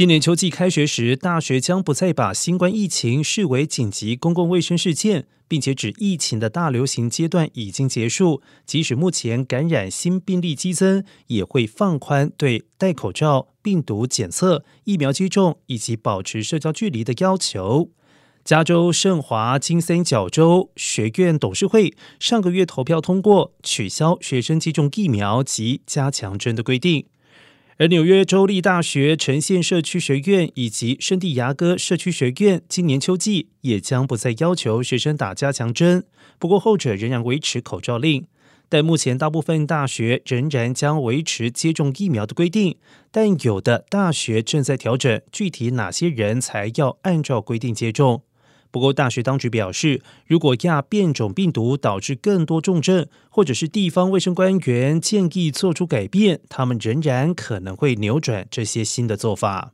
今年秋季开学时，大学将不再把新冠疫情视为紧急公共卫生事件，并且指疫情的大流行阶段已经结束。即使目前感染新病例激增，也会放宽对戴口罩、病毒检测、疫苗接种以及保持社交距离的要求。加州圣华金森角州学院董事会上个月投票通过，取消学生接种疫苗及加强针的规定。而纽约州立大学城县社区学院以及圣地牙哥社区学院今年秋季也将不再要求学生打加强针，不过后者仍然维持口罩令。但目前大部分大学仍然将维持接种疫苗的规定，但有的大学正在调整具体哪些人才要按照规定接种。不过，大学当局表示，如果亚变种病毒导致更多重症，或者是地方卫生官员建议做出改变，他们仍然可能会扭转这些新的做法。